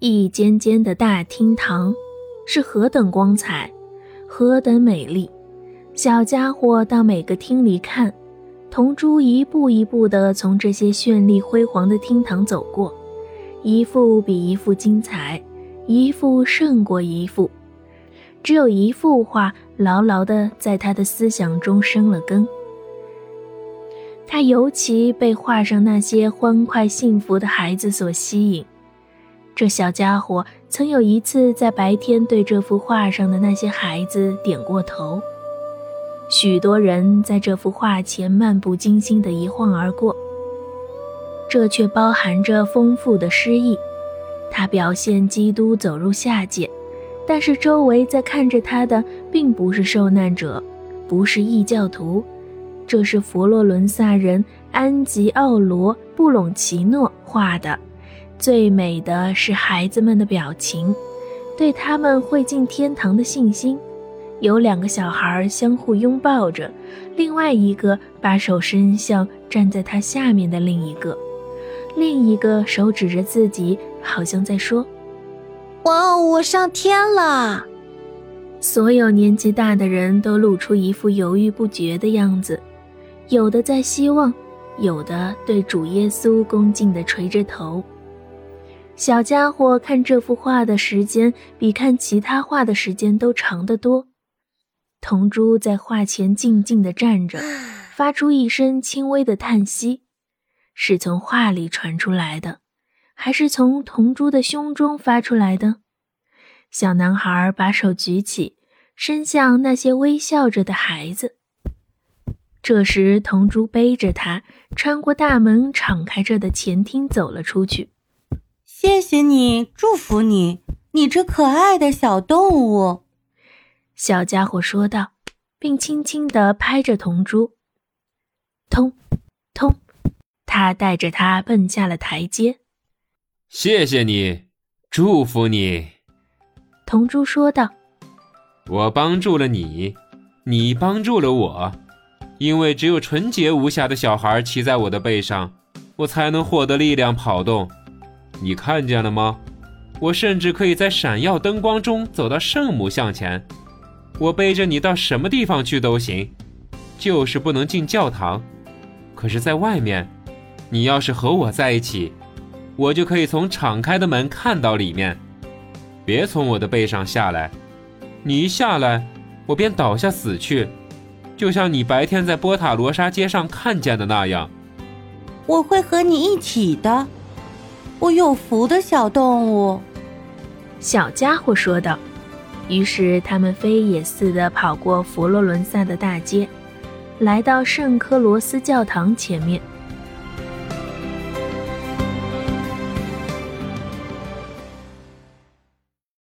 一间间的大厅堂，是何等光彩，何等美丽！小家伙到每个厅里看，铜珠一步一步地从这些绚丽辉煌的厅堂走过，一幅比一幅精彩，一幅胜过一幅。只有一幅画牢牢地在他的思想中生了根。他尤其被画上那些欢快幸福的孩子所吸引。这小家伙曾有一次在白天对这幅画上的那些孩子点过头。许多人在这幅画前漫不经心地一晃而过，这却包含着丰富的诗意。他表现基督走入下界。但是周围在看着他的，并不是受难者，不是异教徒，这是佛罗伦萨人安吉奥罗·布隆奇诺画的。最美的是孩子们的表情，对他们会进天堂的信心。有两个小孩相互拥抱着，另外一个把手伸向站在他下面的另一个，另一个手指着自己，好像在说。哇哦，我上天了！所有年纪大的人都露出一副犹豫不决的样子，有的在希望，有的对主耶稣恭敬地垂着头。小家伙看这幅画的时间比看其他画的时间都长得多。铜珠在画前静静地站着，发出一声轻微的叹息，是从画里传出来的。还是从铜珠的胸中发出来的。小男孩把手举起，伸向那些微笑着的孩子。这时，铜珠背着他，穿过大门敞开着的前厅走了出去。谢谢你，祝福你，你这可爱的小动物。小家伙说道，并轻轻地拍着铜珠。通，通，他带着它奔下了台阶。谢谢你，祝福你。”铜珠说道，“我帮助了你，你帮助了我，因为只有纯洁无瑕的小孩骑在我的背上，我才能获得力量跑动。你看见了吗？我甚至可以在闪耀灯光中走到圣母像前。我背着你到什么地方去都行，就是不能进教堂。可是，在外面，你要是和我在一起。”我就可以从敞开的门看到里面，别从我的背上下来，你一下来，我便倒下死去，就像你白天在波塔罗莎街上看见的那样。我会和你一起的，我有福的小动物。”小家伙说道。于是他们飞也似的跑过佛罗伦萨的大街，来到圣科罗斯教堂前面。